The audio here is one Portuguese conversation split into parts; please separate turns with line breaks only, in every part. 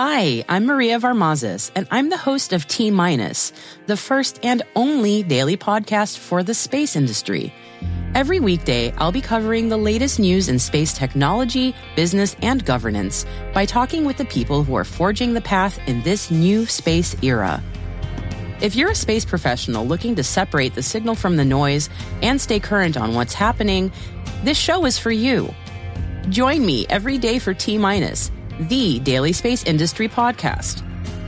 Hi, I'm Maria Varmazes, and I'm the host of T Minus, the first and only daily podcast for the space industry. Every weekday, I'll be covering the latest news in space technology, business, and governance by talking with the people who are forging the path in this new space era. If you're a space professional looking to separate the signal from the noise and stay current on what's happening, this show is for you. Join me every day for T Minus, the daily space industry podcast.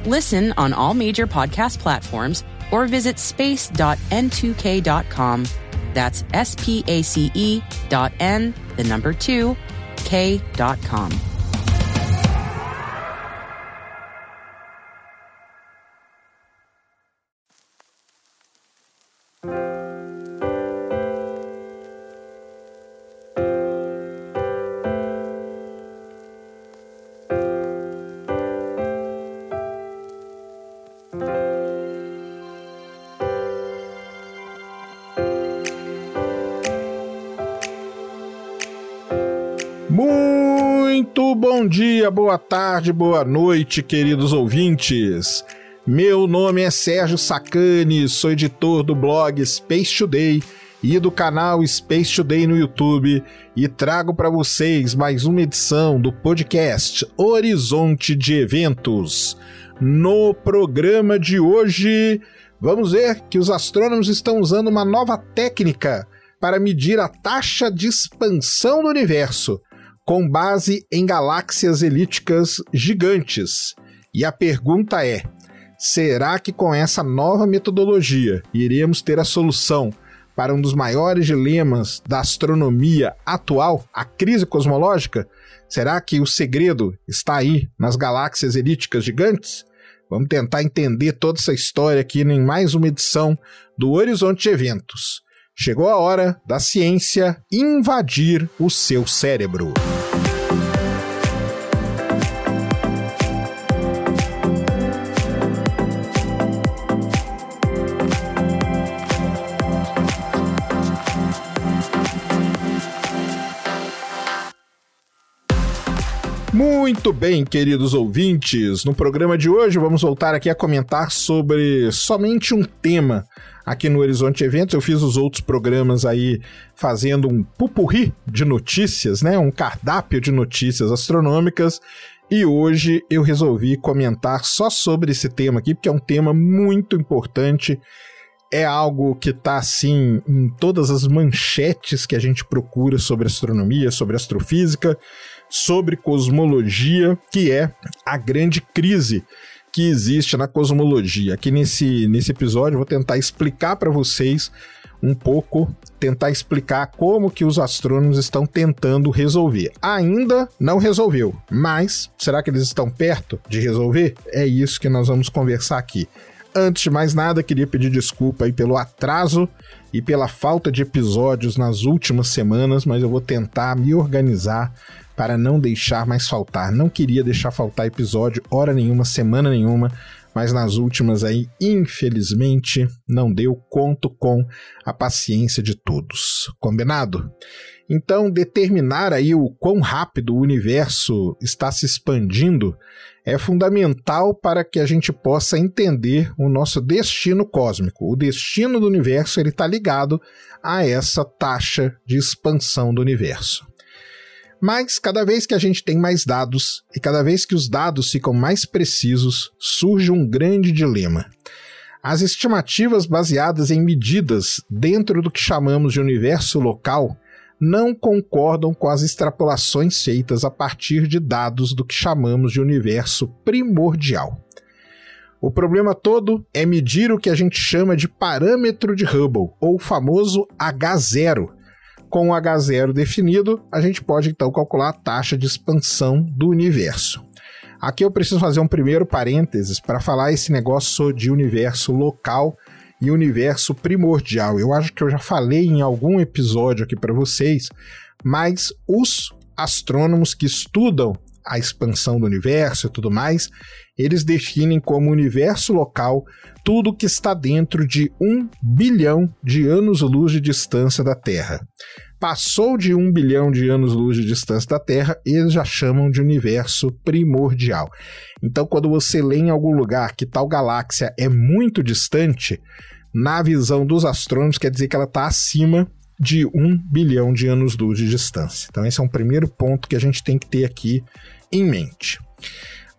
Listen on all major podcast platforms or visit space.n2k.com. That's S P A C E dot N, the number two, K dot com.
Muito bom dia, boa tarde, boa noite, queridos ouvintes. Meu nome é Sérgio Sacani, sou editor do blog Space Today e do canal Space Today no YouTube e trago para vocês mais uma edição do podcast Horizonte de Eventos. No programa de hoje, vamos ver que os astrônomos estão usando uma nova técnica para medir a taxa de expansão do universo com base em galáxias elípticas gigantes. E a pergunta é: será que com essa nova metodologia iremos ter a solução para um dos maiores dilemas da astronomia atual, a crise cosmológica? Será que o segredo está aí nas galáxias elípticas gigantes? Vamos tentar entender toda essa história aqui em mais uma edição do Horizonte de Eventos. Chegou a hora da ciência invadir o seu cérebro. Muito bem, queridos ouvintes. No programa de hoje vamos voltar aqui a comentar sobre somente um tema aqui no Horizonte Eventos. Eu fiz os outros programas aí fazendo um pupurri de notícias, né? Um cardápio de notícias astronômicas. E hoje eu resolvi comentar só sobre esse tema aqui, porque é um tema muito importante. É algo que está assim em todas as manchetes que a gente procura sobre astronomia, sobre astrofísica sobre cosmologia, que é a grande crise que existe na cosmologia. Aqui nesse, nesse episódio eu vou tentar explicar para vocês um pouco, tentar explicar como que os astrônomos estão tentando resolver. Ainda não resolveu, mas será que eles estão perto de resolver? É isso que nós vamos conversar aqui. Antes de mais nada, queria pedir desculpa aí pelo atraso e pela falta de episódios nas últimas semanas, mas eu vou tentar me organizar para não deixar mais faltar. Não queria deixar faltar episódio hora nenhuma, semana nenhuma, mas nas últimas aí, infelizmente, não deu conto com a paciência de todos. Combinado? Então, determinar aí o quão rápido o universo está se expandindo é fundamental para que a gente possa entender o nosso destino cósmico. O destino do universo ele está ligado a essa taxa de expansão do universo. Mas cada vez que a gente tem mais dados e cada vez que os dados ficam mais precisos, surge um grande dilema. As estimativas baseadas em medidas dentro do que chamamos de universo local não concordam com as extrapolações feitas a partir de dados do que chamamos de universo primordial. O problema todo é medir o que a gente chama de parâmetro de Hubble, ou o famoso H0, com o H0 definido, a gente pode então calcular a taxa de expansão do universo. Aqui eu preciso fazer um primeiro parênteses para falar esse negócio de universo local e universo primordial. Eu acho que eu já falei em algum episódio aqui para vocês, mas os astrônomos que estudam a expansão do universo e tudo mais, eles definem como universo local tudo que está dentro de um bilhão de anos-luz de distância da Terra. passou de um bilhão de anos-luz de distância da Terra, eles já chamam de universo primordial. Então, quando você lê em algum lugar que tal galáxia é muito distante, na visão dos astrônomos quer dizer que ela está acima de um bilhão de anos-luz de distância. Então, esse é um primeiro ponto que a gente tem que ter aqui em mente.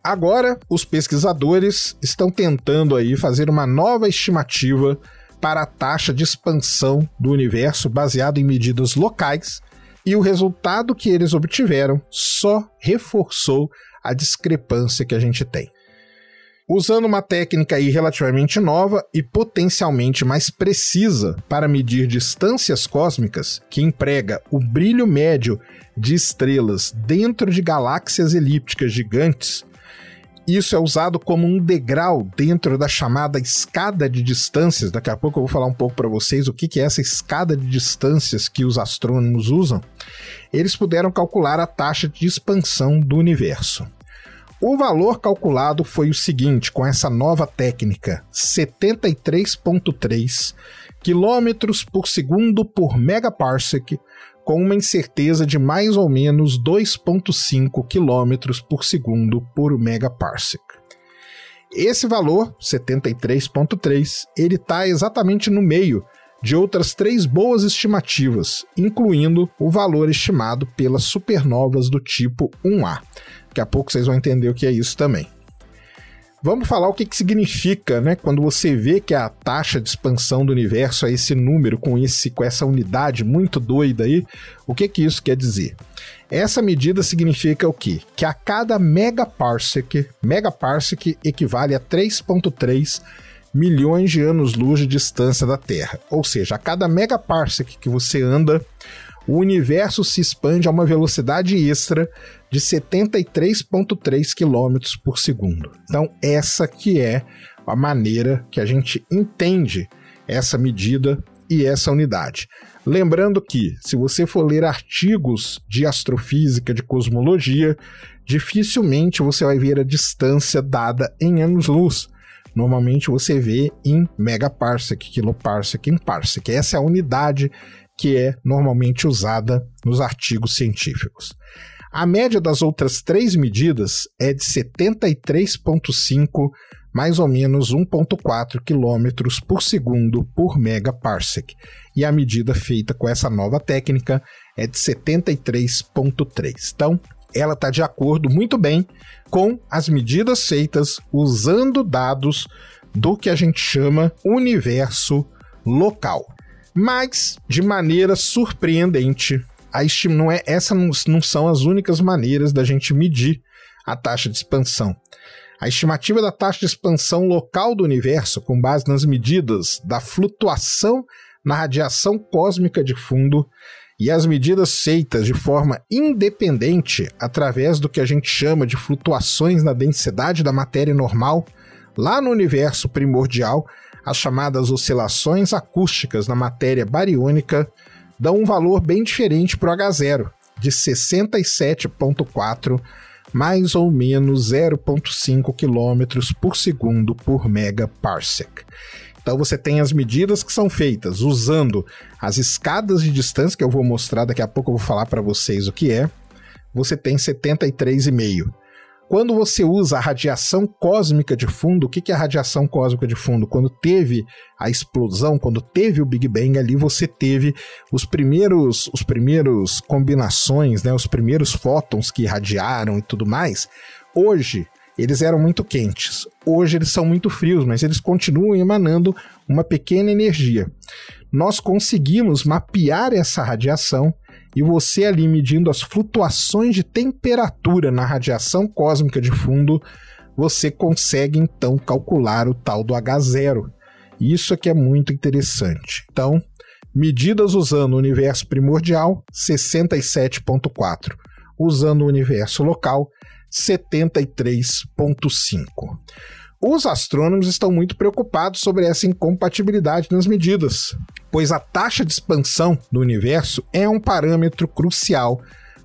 Agora, os pesquisadores estão tentando aí fazer uma nova estimativa para a taxa de expansão do universo baseado em medidas locais, e o resultado que eles obtiveram só reforçou a discrepância que a gente tem. Usando uma técnica aí relativamente nova e potencialmente mais precisa para medir distâncias cósmicas, que emprega o brilho médio de estrelas dentro de galáxias elípticas gigantes, isso é usado como um degrau dentro da chamada escada de distâncias. Daqui a pouco eu vou falar um pouco para vocês o que é essa escada de distâncias que os astrônomos usam. Eles puderam calcular a taxa de expansão do universo. O valor calculado foi o seguinte, com essa nova técnica: 73.3 quilômetros por segundo por megaparsec com uma incerteza de mais ou menos 2,5 km por segundo por megaparsec. Esse valor, 73,3, ele está exatamente no meio de outras três boas estimativas, incluindo o valor estimado pelas supernovas do tipo 1A. Daqui a pouco vocês vão entender o que é isso também. Vamos falar o que, que significa, né? Quando você vê que a taxa de expansão do universo é esse número com esse com essa unidade muito doida aí, o que que isso quer dizer? Essa medida significa o quê? Que a cada megaparsec, megaparsec equivale a 3.3 milhões de anos-luz de distância da Terra. Ou seja, a cada megaparsec que você anda, o universo se expande a uma velocidade extra de 73,3 km por segundo. Então, essa que é a maneira que a gente entende essa medida e essa unidade. Lembrando que, se você for ler artigos de astrofísica, de cosmologia, dificilmente você vai ver a distância dada em anos-luz. Normalmente você vê em megaparsec, kiloparsec, em parsec. Essa é a unidade que é normalmente usada nos artigos científicos. A média das outras três medidas é de 73,5, mais ou menos 1,4 km por segundo por megaparsec. E a medida feita com essa nova técnica é de 73,3. Então, ela está de acordo muito bem com as medidas feitas usando dados do que a gente chama universo local. Mas, de maneira surpreendente, a estima não é essa não, não são as únicas maneiras da gente medir a taxa de expansão. A estimativa da taxa de expansão local do universo, com base nas medidas da flutuação na radiação cósmica de fundo e as medidas feitas de forma independente através do que a gente chama de flutuações na densidade da matéria normal, lá no universo primordial, as chamadas oscilações acústicas na matéria bariônica dão um valor bem diferente para o H0, de 67,4 mais ou menos 0,5 km por segundo por megaparsec. Então você tem as medidas que são feitas usando as escadas de distância, que eu vou mostrar daqui a pouco, eu vou falar para vocês o que é. Você tem 73,5. Quando você usa a radiação cósmica de fundo, o que é a radiação cósmica de fundo? Quando teve a explosão, quando teve o Big Bang ali, você teve os primeiros, os primeiros combinações, né, os primeiros fótons que irradiaram e tudo mais. Hoje, eles eram muito quentes. Hoje eles são muito frios, mas eles continuam emanando uma pequena energia. Nós conseguimos mapear essa radiação e você ali medindo as flutuações de temperatura na radiação cósmica de fundo, você consegue então calcular o tal do H0. Isso aqui é muito interessante. Então, medidas usando o universo primordial, 67.4. Usando o universo local, 73.5. Os astrônomos estão muito preocupados sobre essa incompatibilidade nas medidas, pois a taxa de expansão do universo é um parâmetro crucial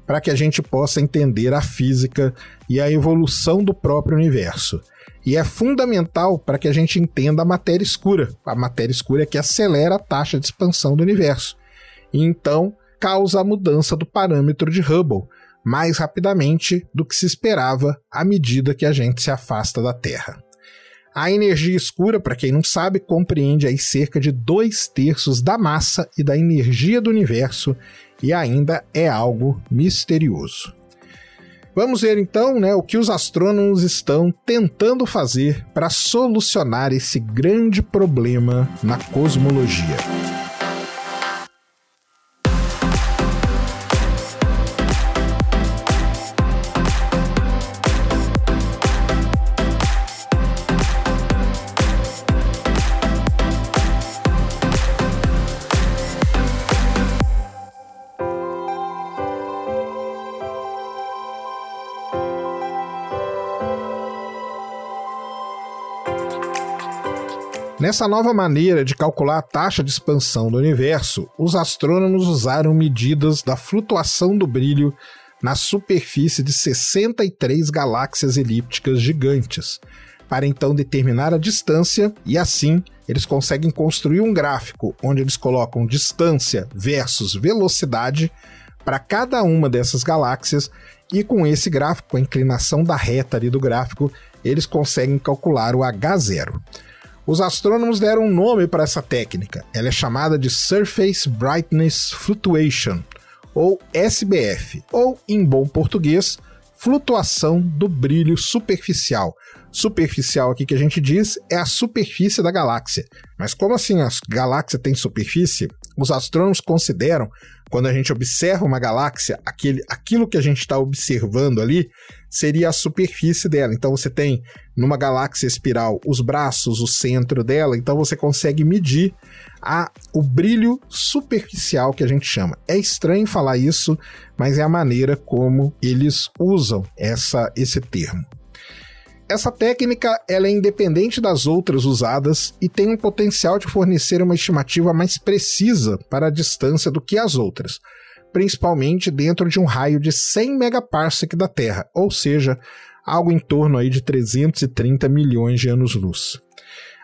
para que a gente possa entender a física e a evolução do próprio universo. E é fundamental para que a gente entenda a matéria escura, a matéria escura é que acelera a taxa de expansão do universo. E então, causa a mudança do parâmetro de Hubble mais rapidamente do que se esperava à medida que a gente se afasta da Terra. A energia escura, para quem não sabe, compreende aí cerca de dois terços da massa e da energia do universo e ainda é algo misterioso. Vamos ver então né, o que os astrônomos estão tentando fazer para solucionar esse grande problema na cosmologia. Nessa nova maneira de calcular a taxa de expansão do universo, os astrônomos usaram medidas da flutuação do brilho na superfície de 63 galáxias elípticas gigantes, para então determinar a distância e assim eles conseguem construir um gráfico onde eles colocam distância versus velocidade para cada uma dessas galáxias e com esse gráfico, a inclinação da reta ali do gráfico, eles conseguem calcular o H0. Os astrônomos deram um nome para essa técnica. Ela é chamada de Surface Brightness Fluctuation, ou SBF, ou em bom português, flutuação do brilho superficial. Superficial aqui que a gente diz é a superfície da galáxia. Mas como assim a galáxia tem superfície? Os astrônomos consideram, quando a gente observa uma galáxia, aquele, aquilo que a gente está observando ali seria a superfície dela. Então você tem numa galáxia espiral os braços, o centro dela, então você consegue medir a, o brilho superficial que a gente chama. É estranho falar isso, mas é a maneira como eles usam essa, esse termo. Essa técnica ela é independente das outras usadas e tem um potencial de fornecer uma estimativa mais precisa para a distância do que as outras, principalmente dentro de um raio de 100 megaparsec da Terra, ou seja, algo em torno aí de 330 milhões de anos-luz.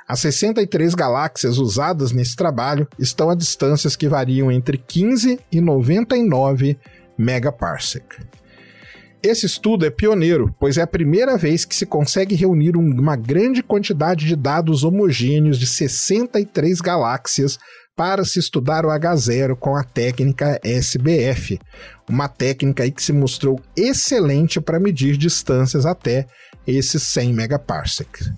As 63 galáxias usadas nesse trabalho estão a distâncias que variam entre 15 e 99 megaparsec. Esse estudo é pioneiro, pois é a primeira vez que se consegue reunir uma grande quantidade de dados homogêneos de 63 galáxias para se estudar o H0 com a técnica SBF, uma técnica que se mostrou excelente para medir distâncias até esses 100 megaparsecs.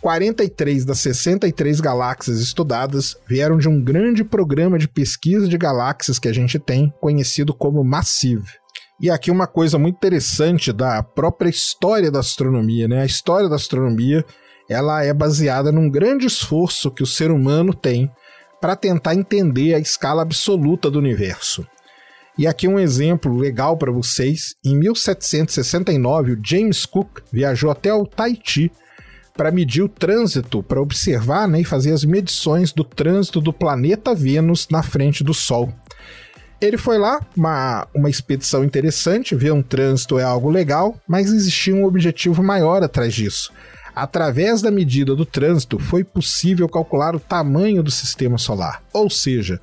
43 das 63 galáxias estudadas vieram de um grande programa de pesquisa de galáxias que a gente tem, conhecido como Massive. E aqui uma coisa muito interessante da própria história da astronomia, né? A história da astronomia, ela é baseada num grande esforço que o ser humano tem para tentar entender a escala absoluta do universo. E aqui um exemplo legal para vocês. Em 1769, o James Cook viajou até o Tahiti para medir o trânsito, para observar né, e fazer as medições do trânsito do planeta Vênus na frente do Sol. Ele foi lá, uma, uma expedição interessante, ver um trânsito é algo legal, mas existia um objetivo maior atrás disso. Através da medida do trânsito, foi possível calcular o tamanho do sistema solar. Ou seja,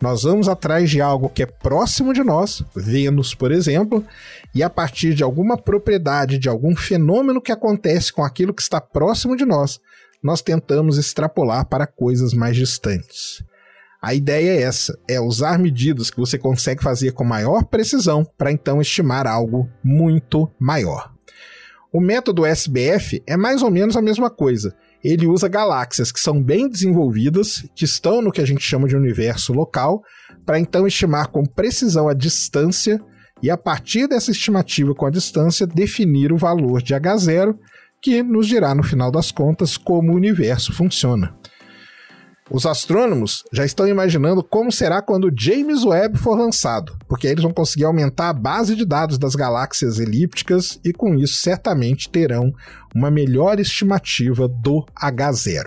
nós vamos atrás de algo que é próximo de nós, Vênus, por exemplo, e a partir de alguma propriedade, de algum fenômeno que acontece com aquilo que está próximo de nós, nós tentamos extrapolar para coisas mais distantes. A ideia é essa: é usar medidas que você consegue fazer com maior precisão para então estimar algo muito maior. O método SBF é mais ou menos a mesma coisa. Ele usa galáxias que são bem desenvolvidas, que estão no que a gente chama de universo local, para então estimar com precisão a distância e, a partir dessa estimativa com a distância, definir o valor de H0, que nos dirá no final das contas como o universo funciona. Os astrônomos já estão imaginando como será quando James Webb for lançado, porque aí eles vão conseguir aumentar a base de dados das galáxias elípticas e com isso certamente terão uma melhor estimativa do H0.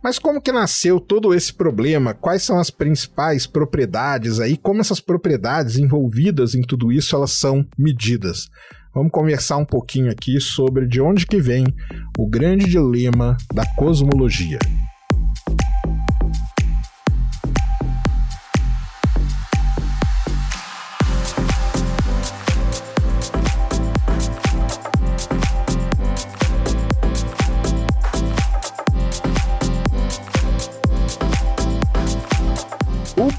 Mas como que nasceu todo esse problema? Quais são as principais propriedades aí? Como essas propriedades envolvidas em tudo isso elas são medidas? Vamos conversar um pouquinho aqui sobre de onde que vem o grande dilema da cosmologia.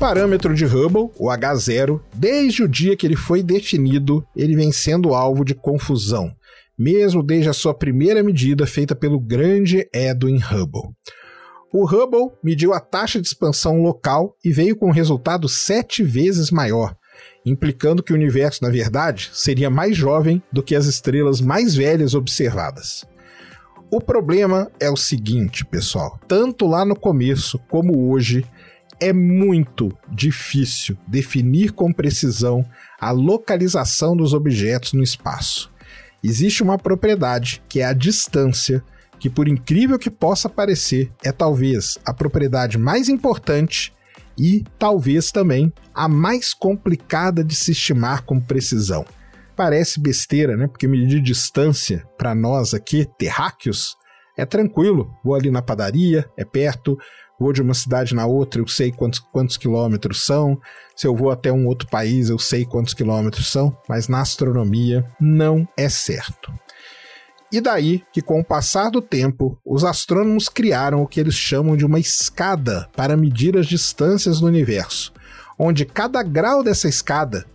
Parâmetro de Hubble, o H0, desde o dia que ele foi definido, ele vem sendo alvo de confusão, mesmo desde a sua primeira medida feita pelo grande Edwin Hubble. O Hubble mediu a taxa de expansão local e veio com um resultado sete vezes maior, implicando que o universo, na verdade, seria mais jovem do que as estrelas mais velhas observadas. O problema é o seguinte, pessoal: tanto lá no começo como hoje, é muito difícil definir com precisão a localização dos objetos no espaço. Existe uma propriedade, que é a distância, que, por incrível que possa parecer, é talvez a propriedade mais importante e talvez também a mais complicada de se estimar com precisão. Parece besteira, né? Porque medir distância para nós aqui, terráqueos, é tranquilo. Vou ali na padaria, é perto, vou de uma cidade na outra, eu sei quantos, quantos quilômetros são. Se eu vou até um outro país, eu sei quantos quilômetros são, mas na astronomia não é certo. E daí que, com o passar do tempo, os astrônomos criaram o que eles chamam de uma escada para medir as distâncias no universo, onde cada grau dessa escada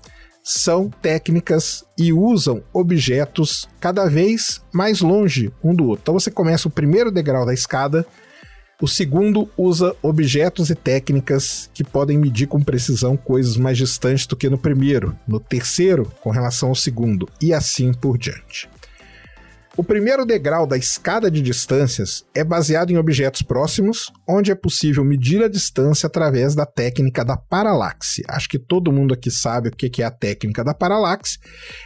são técnicas e usam objetos cada vez mais longe um do outro. Então você começa o primeiro degrau da escada, o segundo usa objetos e técnicas que podem medir com precisão coisas mais distantes do que no primeiro, no terceiro, com relação ao segundo, e assim por diante. O primeiro degrau da escada de distâncias é baseado em objetos próximos, onde é possível medir a distância através da técnica da paralaxe. Acho que todo mundo aqui sabe o que é a técnica da paralaxe.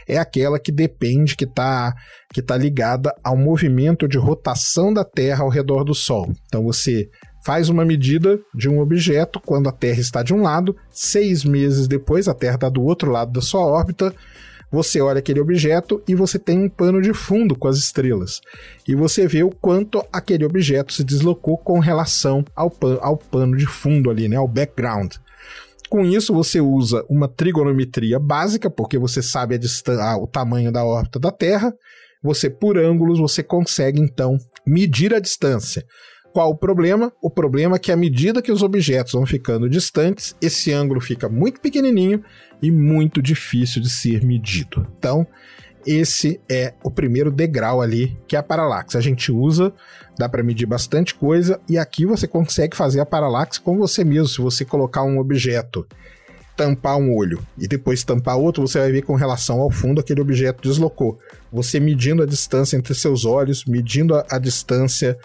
É aquela que depende, que está que tá ligada ao movimento de rotação da Terra ao redor do Sol. Então você faz uma medida de um objeto quando a Terra está de um lado, seis meses depois a Terra está do outro lado da sua órbita você olha aquele objeto e você tem um pano de fundo com as estrelas. E você vê o quanto aquele objeto se deslocou com relação ao, pan ao pano de fundo ali, né, ao background. Com isso, você usa uma trigonometria básica, porque você sabe a o tamanho da órbita da Terra. Você, por ângulos, você consegue então medir a distância. Qual o problema? O problema é que à medida que os objetos vão ficando distantes, esse ângulo fica muito pequenininho e muito difícil de ser medido. Então, esse é o primeiro degrau ali, que é a paralaxe. A gente usa, dá para medir bastante coisa, e aqui você consegue fazer a paralaxe com você mesmo. Se você colocar um objeto, tampar um olho e depois tampar outro, você vai ver com relação ao fundo aquele objeto deslocou. Você medindo a distância entre seus olhos, medindo a, a distância,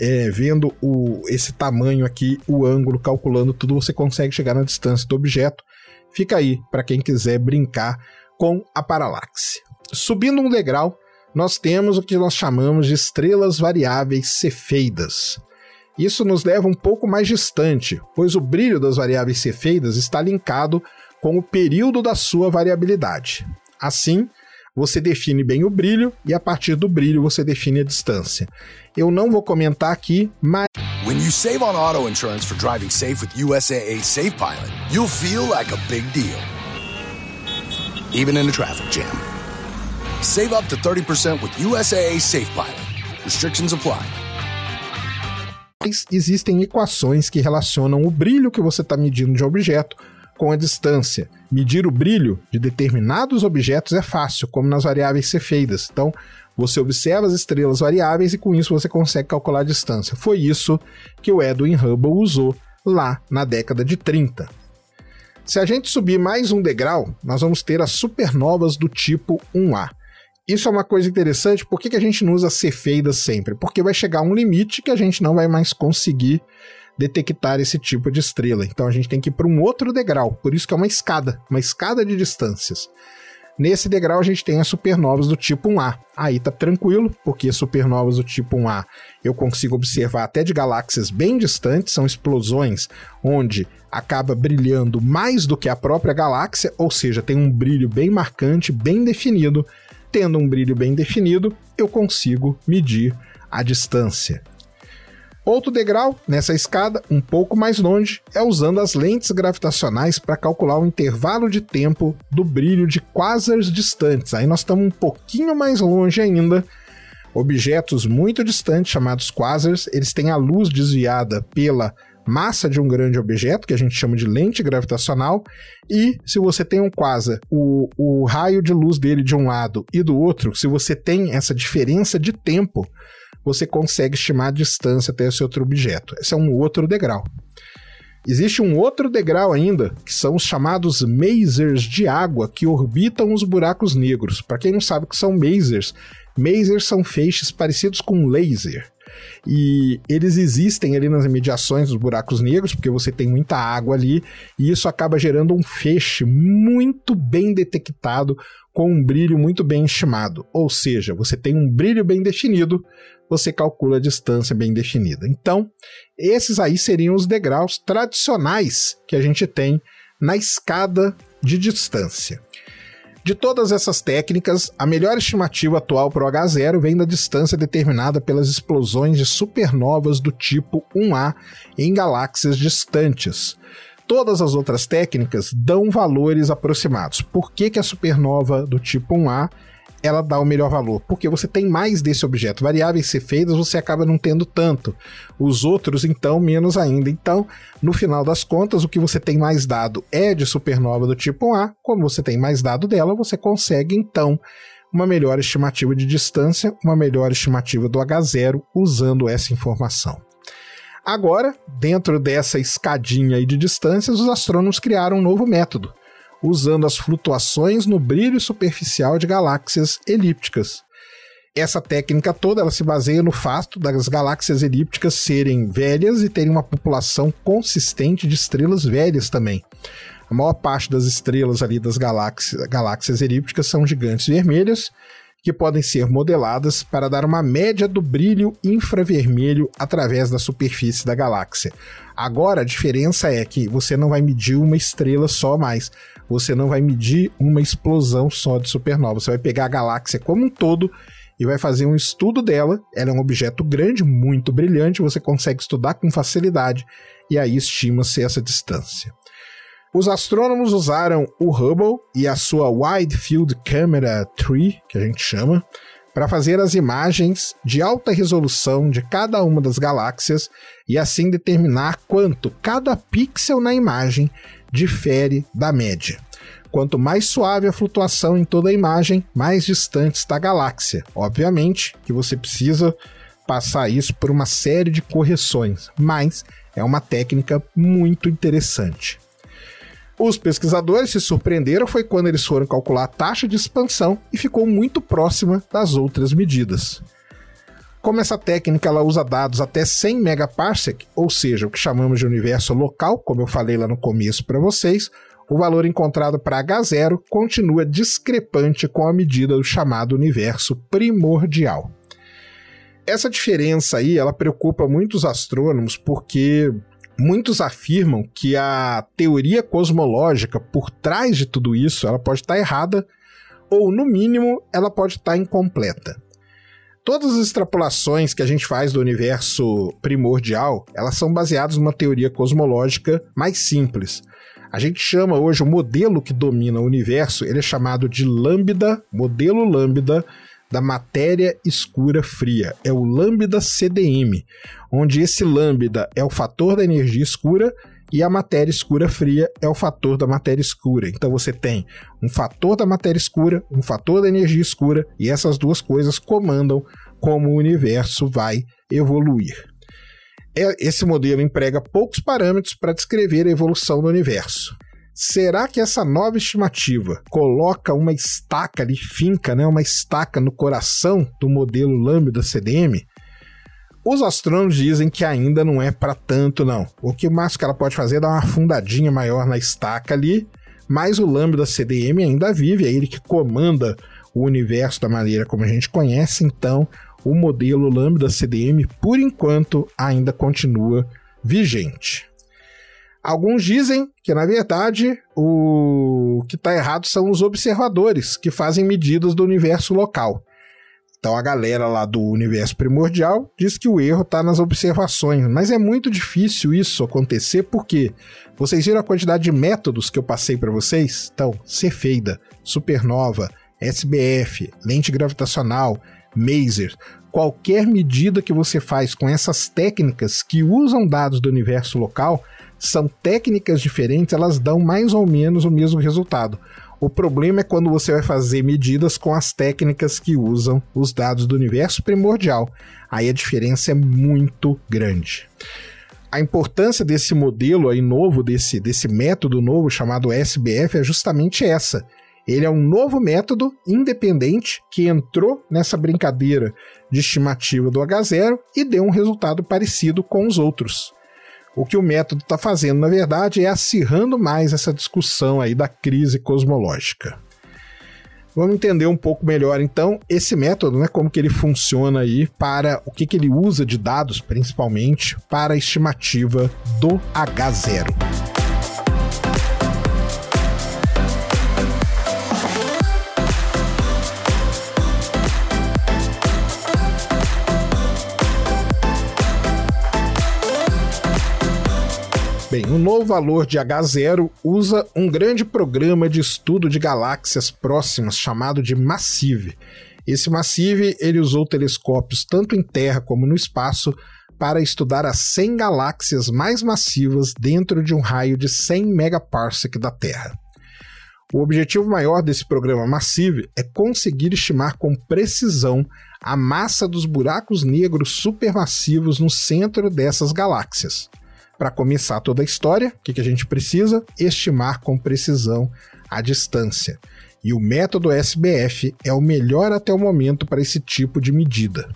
é, vendo o, esse tamanho aqui, o ângulo, calculando tudo, você consegue chegar na distância do objeto Fica aí para quem quiser brincar com a paralaxe. Subindo um degrau, nós temos o que nós chamamos de estrelas variáveis cefeidas. Isso nos leva um pouco mais distante, pois o brilho das variáveis cefeidas está linkado com o período da sua variabilidade. Assim, você define bem o brilho e a partir do brilho você define a distância. Eu não vou comentar aqui, mas When you save on auto insurance for driving safe with USAA Safe Pilot, you'll feel like a big deal. Even in a traffic jam. Save up to 30% with USAA Safe Pilot. Restrictions apply. Existem equações que relacionam o brilho que você está medindo de objeto com a distância. Medir o brilho de determinados objetos é fácil, como nas variáveis cefeidas. Então, você observa as estrelas variáveis e com isso você consegue calcular a distância. Foi isso que o Edwin Hubble usou lá na década de 30. Se a gente subir mais um degrau, nós vamos ter as supernovas do tipo 1A. Isso é uma coisa interessante, por que, a gente não usa cefeidas sempre? Porque vai chegar um limite que a gente não vai mais conseguir detectar esse tipo de estrela. Então a gente tem que ir para um outro degrau, por isso que é uma escada, uma escada de distâncias. Nesse degrau a gente tem as supernovas do tipo 1A. Aí tá tranquilo, porque supernovas do tipo 1A eu consigo observar até de galáxias bem distantes, são explosões onde acaba brilhando mais do que a própria galáxia, ou seja, tem um brilho bem marcante, bem definido. Tendo um brilho bem definido, eu consigo medir a distância. Outro degrau nessa escada, um pouco mais longe, é usando as lentes gravitacionais para calcular o intervalo de tempo do brilho de quasars distantes. Aí nós estamos um pouquinho mais longe ainda. Objetos muito distantes, chamados quasars, eles têm a luz desviada pela massa de um grande objeto, que a gente chama de lente gravitacional, e se você tem um quasar, o, o raio de luz dele de um lado e do outro, se você tem essa diferença de tempo, você consegue estimar a distância até esse outro objeto. Esse é um outro degrau. Existe um outro degrau ainda, que são os chamados masers de água que orbitam os buracos negros. Para quem não sabe o que são masers, masers são feixes parecidos com laser. E eles existem ali nas imediações dos buracos negros, porque você tem muita água ali, e isso acaba gerando um feixe muito bem detectado, com um brilho muito bem estimado. Ou seja, você tem um brilho bem definido, você calcula a distância bem definida. Então, esses aí seriam os degraus tradicionais que a gente tem na escada de distância. De todas essas técnicas, a melhor estimativa atual para o H0 vem da distância determinada pelas explosões de supernovas do tipo 1A em galáxias distantes. Todas as outras técnicas dão valores aproximados. Por que, que a supernova do tipo 1A ela dá o melhor valor, porque você tem mais desse objeto. Variáveis cefeidas você acaba não tendo tanto. Os outros, então, menos ainda. Então, no final das contas, o que você tem mais dado é de supernova do tipo A. Como você tem mais dado dela, você consegue, então, uma melhor estimativa de distância, uma melhor estimativa do H0 usando essa informação. Agora, dentro dessa escadinha de distâncias, os astrônomos criaram um novo método, usando as flutuações no brilho superficial de galáxias elípticas. Essa técnica toda ela se baseia no fato das galáxias elípticas serem velhas e terem uma população consistente de estrelas velhas também. A maior parte das estrelas ali das galáxias, galáxias elípticas são gigantes vermelhas, que podem ser modeladas para dar uma média do brilho infravermelho através da superfície da galáxia. Agora a diferença é que você não vai medir uma estrela só mais, você não vai medir uma explosão só de supernova. Você vai pegar a galáxia como um todo e vai fazer um estudo dela. Ela é um objeto grande, muito brilhante, você consegue estudar com facilidade e aí estima-se essa distância. Os astrônomos usaram o Hubble e a sua Wide Field Camera 3, que a gente chama, para fazer as imagens de alta resolução de cada uma das galáxias e assim determinar quanto cada pixel na imagem difere da média. Quanto mais suave a flutuação em toda a imagem, mais distante está a galáxia. Obviamente que você precisa passar isso por uma série de correções, mas é uma técnica muito interessante. Os pesquisadores se surpreenderam foi quando eles foram calcular a taxa de expansão e ficou muito próxima das outras medidas. Como essa técnica ela usa dados até 100 megaparsec, ou seja, o que chamamos de universo local, como eu falei lá no começo para vocês, o valor encontrado para H0 continua discrepante com a medida do chamado universo primordial. Essa diferença aí, ela preocupa muitos astrônomos porque muitos afirmam que a teoria cosmológica por trás de tudo isso, ela pode estar errada ou no mínimo ela pode estar incompleta. Todas as extrapolações que a gente faz do universo primordial, elas são baseadas numa teoria cosmológica mais simples. A gente chama hoje o modelo que domina o universo, ele é chamado de lambda, modelo lambda da matéria escura fria. É o lambda CDM, onde esse lambda é o fator da energia escura e a matéria escura fria é o fator da matéria escura. Então você tem um fator da matéria escura, um fator da energia escura, e essas duas coisas comandam como o universo vai evoluir. É, esse modelo emprega poucos parâmetros para descrever a evolução do universo. Será que essa nova estimativa coloca uma estaca ali, finca, né, uma estaca no coração do modelo lambda CDM? Os astrônomos dizem que ainda não é para tanto, não. O que mais que ela pode fazer é dar uma fundadinha maior na estaca ali, mas o Lambda CDM ainda vive, é ele que comanda o universo da maneira como a gente conhece, então o modelo Lambda CDM, por enquanto, ainda continua vigente. Alguns dizem que, na verdade, o que está errado são os observadores que fazem medidas do universo local. Então a galera lá do universo primordial diz que o erro está nas observações, mas é muito difícil isso acontecer porque vocês viram a quantidade de métodos que eu passei para vocês? Então, Cefeida, supernova, SBF, lente gravitacional, maser. Qualquer medida que você faz com essas técnicas que usam dados do universo local são técnicas diferentes, elas dão mais ou menos o mesmo resultado. O problema é quando você vai fazer medidas com as técnicas que usam os dados do universo primordial. Aí a diferença é muito grande. A importância desse modelo aí novo, desse, desse método novo chamado SBF, é justamente essa. Ele é um novo método independente que entrou nessa brincadeira de estimativa do H0 e deu um resultado parecido com os outros. O que o método está fazendo, na verdade, é acirrando mais essa discussão aí da crise cosmológica. Vamos entender um pouco melhor então esse método, né, como que ele funciona aí para o que, que ele usa de dados, principalmente para a estimativa do H0. Bem, o novo valor de H0 usa um grande programa de estudo de galáxias próximas chamado de Massive. Esse Massive ele usou telescópios tanto em terra como no espaço para estudar as 100 galáxias mais massivas dentro de um raio de 100 megaparsec da Terra. O objetivo maior desse programa Massive é conseguir estimar com precisão a massa dos buracos negros supermassivos no centro dessas galáxias. Para começar toda a história, o que, que a gente precisa? Estimar com precisão a distância. E o método SBF é o melhor até o momento para esse tipo de medida.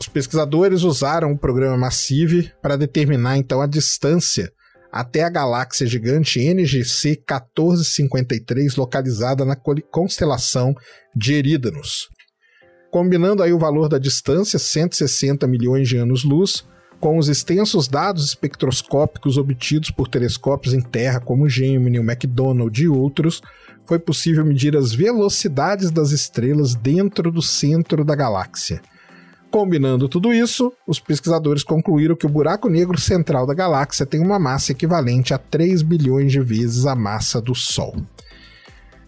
Os pesquisadores usaram o programa Massive para determinar então a distância até a galáxia gigante NGC 1453, localizada na constelação de Erídanos. Combinando aí o valor da distância, 160 milhões de anos-luz, com os extensos dados espectroscópicos obtidos por telescópios em Terra como o Gemini, o McDonald e outros, foi possível medir as velocidades das estrelas dentro do centro da galáxia. Combinando tudo isso, os pesquisadores concluíram que o buraco negro central da galáxia tem uma massa equivalente a 3 bilhões de vezes a massa do Sol.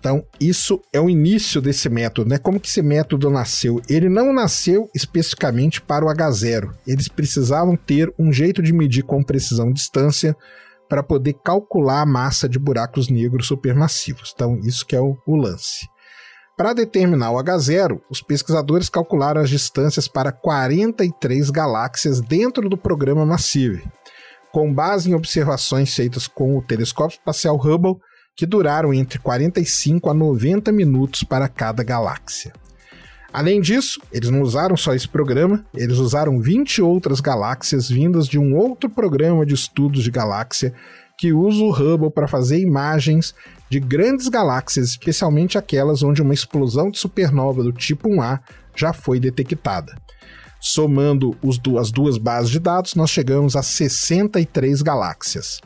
Então, isso é o início desse método, né? Como que esse método nasceu? Ele não nasceu especificamente para o H0. Eles precisavam ter um jeito de medir com precisão distância para poder calcular a massa de buracos negros supermassivos. Então, isso que é o, o lance. Para determinar o H0, os pesquisadores calcularam as distâncias para 43 galáxias dentro do programa Massive. Com base em observações feitas com o telescópio espacial Hubble, que duraram entre 45 a 90 minutos para cada galáxia. Além disso, eles não usaram só esse programa, eles usaram 20 outras galáxias vindas de um outro programa de estudos de galáxia que usa o Hubble para fazer imagens de grandes galáxias, especialmente aquelas onde uma explosão de supernova do tipo 1A já foi detectada. Somando as duas bases de dados, nós chegamos a 63 galáxias.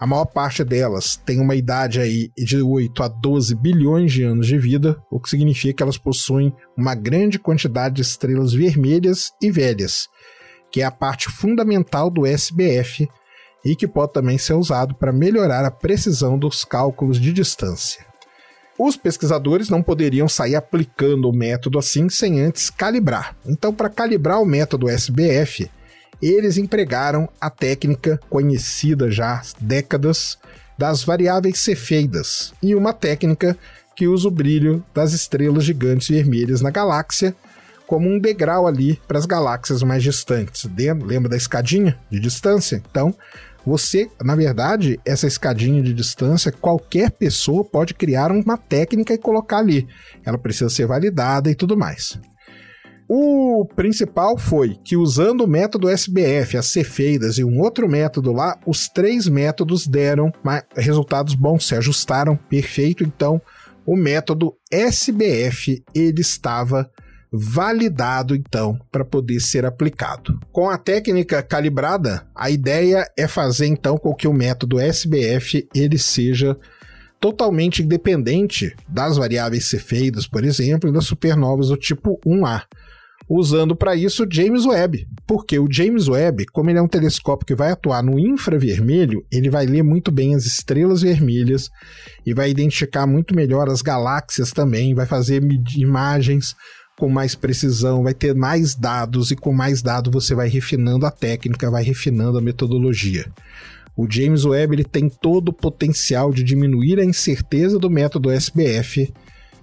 A maior parte delas tem uma idade aí de 8 a 12 bilhões de anos de vida, o que significa que elas possuem uma grande quantidade de estrelas vermelhas e velhas, que é a parte fundamental do SBF e que pode também ser usado para melhorar a precisão dos cálculos de distância. Os pesquisadores não poderiam sair aplicando o método assim sem antes calibrar. Então, para calibrar o método SBF, eles empregaram a técnica conhecida já há décadas das variáveis cefeidas e uma técnica que usa o brilho das estrelas gigantes vermelhas na galáxia como um degrau ali para as galáxias mais distantes. Lembra da escadinha de distância? Então, você, na verdade, essa escadinha de distância, qualquer pessoa pode criar uma técnica e colocar ali. Ela precisa ser validada e tudo mais. O principal foi que, usando o método SBF, as cefeidas e um outro método lá, os três métodos deram resultados bons, se ajustaram perfeito. Então, o método SBF ele estava validado então para poder ser aplicado. Com a técnica calibrada, a ideia é fazer então com que o método SBF ele seja totalmente independente das variáveis cefeidas, por exemplo, e das supernovas do tipo 1A usando para isso o James Webb, porque o James Webb, como ele é um telescópio que vai atuar no infravermelho, ele vai ler muito bem as estrelas vermelhas e vai identificar muito melhor as galáxias também, vai fazer imagens com mais precisão, vai ter mais dados e com mais dados você vai refinando a técnica, vai refinando a metodologia. O James Webb ele tem todo o potencial de diminuir a incerteza do método SBF,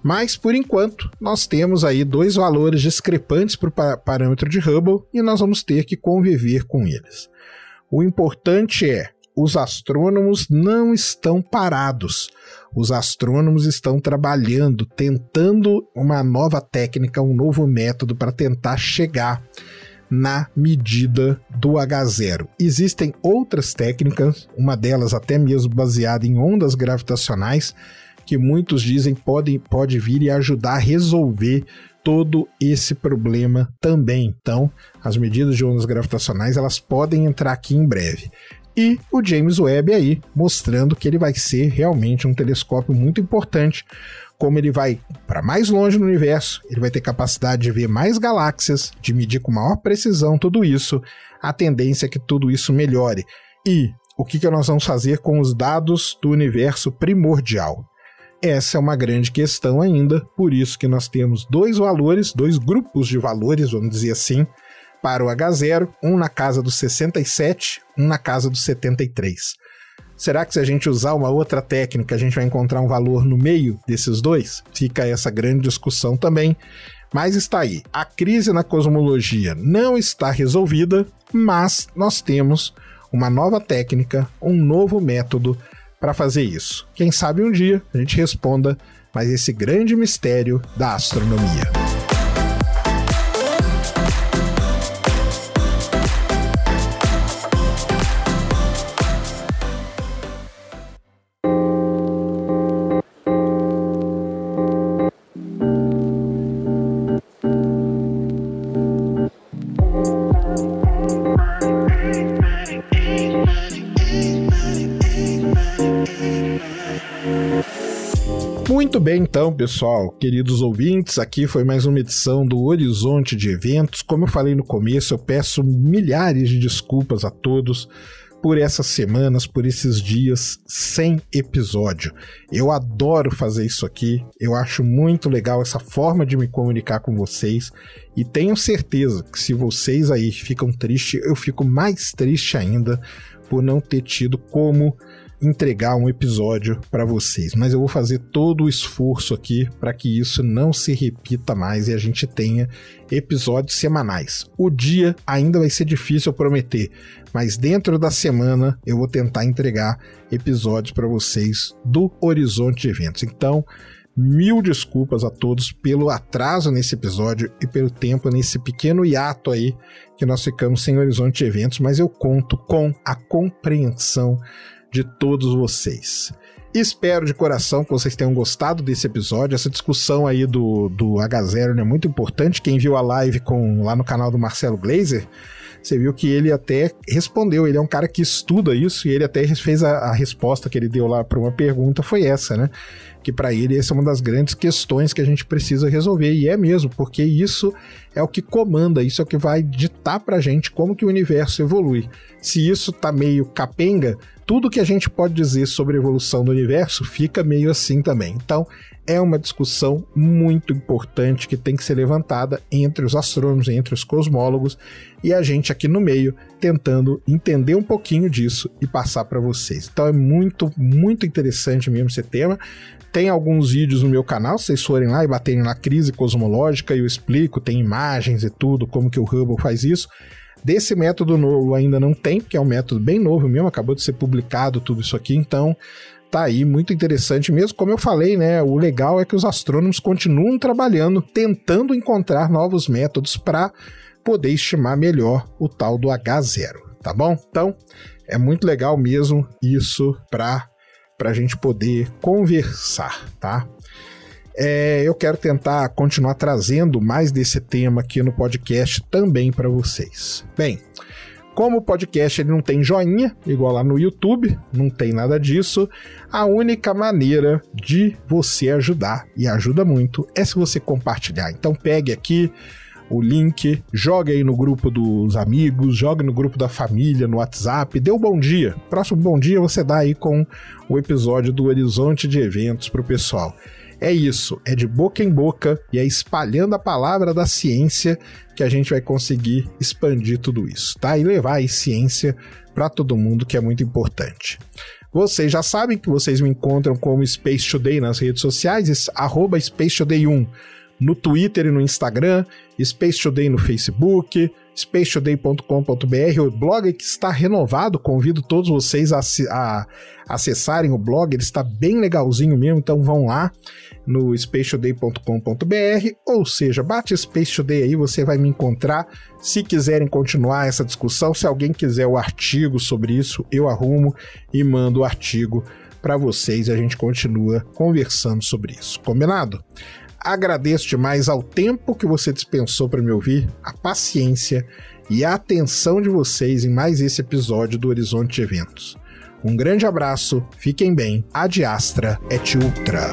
mas por enquanto nós temos aí dois valores discrepantes para o parâmetro de Hubble e nós vamos ter que conviver com eles. O importante é os astrônomos não estão parados. Os astrônomos estão trabalhando, tentando uma nova técnica, um novo método para tentar chegar na medida do H0. Existem outras técnicas, uma delas até mesmo baseada em ondas gravitacionais, que muitos dizem pode, pode vir e ajudar a resolver todo esse problema também. Então, as medidas de ondas gravitacionais elas podem entrar aqui em breve. E o James Webb aí mostrando que ele vai ser realmente um telescópio muito importante, como ele vai para mais longe no universo, ele vai ter capacidade de ver mais galáxias, de medir com maior precisão tudo isso. A tendência é que tudo isso melhore. E o que, que nós vamos fazer com os dados do universo primordial? Essa é uma grande questão ainda, por isso que nós temos dois valores, dois grupos de valores, vamos dizer assim, para o H0, um na casa dos 67, um na casa dos 73. Será que se a gente usar uma outra técnica, a gente vai encontrar um valor no meio desses dois? Fica essa grande discussão também. Mas está aí. A crise na cosmologia não está resolvida, mas nós temos uma nova técnica, um novo método para fazer isso. Quem sabe um dia a gente responda mais esse grande mistério da astronomia. Muito bem, então, pessoal, queridos ouvintes, aqui foi mais uma edição do Horizonte de Eventos. Como eu falei no começo, eu peço milhares de desculpas a todos por essas semanas, por esses dias sem episódio. Eu adoro fazer isso aqui, eu acho muito legal essa forma de me comunicar com vocês e tenho certeza que se vocês aí ficam tristes, eu fico mais triste ainda por não ter tido como entregar um episódio para vocês, mas eu vou fazer todo o esforço aqui para que isso não se repita mais e a gente tenha episódios semanais. O dia ainda vai ser difícil prometer, mas dentro da semana eu vou tentar entregar episódios para vocês do Horizonte de Eventos. Então, mil desculpas a todos pelo atraso nesse episódio e pelo tempo nesse pequeno hiato aí que nós ficamos sem Horizonte de Eventos, mas eu conto com a compreensão de todos vocês. Espero de coração que vocês tenham gostado desse episódio. Essa discussão aí do, do H0 é muito importante. Quem viu a live com lá no canal do Marcelo Glazer, você viu que ele até respondeu. Ele é um cara que estuda isso e ele até fez a, a resposta que ele deu lá para uma pergunta foi essa, né? Que para ele essa é uma das grandes questões que a gente precisa resolver e é mesmo, porque isso é o que comanda, isso é o que vai ditar para gente como que o universo evolui. Se isso tá meio capenga, tudo que a gente pode dizer sobre a evolução do universo fica meio assim também. Então, é uma discussão muito importante que tem que ser levantada entre os astrônomos, entre os cosmólogos e a gente aqui no meio tentando entender um pouquinho disso e passar para vocês. Então é muito, muito interessante mesmo esse tema. Tem alguns vídeos no meu canal, se vocês forem lá e baterem na crise cosmológica, eu explico, tem imagens e tudo, como que o Hubble faz isso. Desse método novo ainda não tem, porque é um método bem novo mesmo, acabou de ser publicado tudo isso aqui, então tá aí muito interessante mesmo. Como eu falei, né, o legal é que os astrônomos continuam trabalhando, tentando encontrar novos métodos para poder estimar melhor o tal do H0, tá bom? Então, é muito legal mesmo isso para a gente poder conversar, tá? É, eu quero tentar continuar trazendo mais desse tema aqui no podcast também para vocês. Bem, como o podcast ele não tem joinha, igual lá no YouTube, não tem nada disso, a única maneira de você ajudar, e ajuda muito, é se você compartilhar. Então pegue aqui o link, jogue aí no grupo dos amigos, jogue no grupo da família, no WhatsApp, dê um bom dia. Próximo bom dia você dá aí com o episódio do Horizonte de Eventos para o pessoal. É isso, é de boca em boca e é espalhando a palavra da ciência que a gente vai conseguir expandir tudo isso, tá? E levar a ciência para todo mundo, que é muito importante. Vocês já sabem que vocês me encontram como Space Today nas redes sociais, arroba Space Today 1 no Twitter e no Instagram, Space Today no Facebook, spacetoday.com.br, o blog que está renovado, convido todos vocês a, a, acessarem o blog, ele está bem legalzinho mesmo, então vão lá no spacetoday.com.br, ou seja, bate Space Today aí, você vai me encontrar. Se quiserem continuar essa discussão, se alguém quiser o artigo sobre isso, eu arrumo e mando o artigo para vocês e a gente continua conversando sobre isso. Combinado? Agradeço demais ao tempo que você dispensou para me ouvir, a paciência e a atenção de vocês em mais esse episódio do Horizonte Eventos. Um grande abraço, fiquem bem, Ad Astra et Ultra.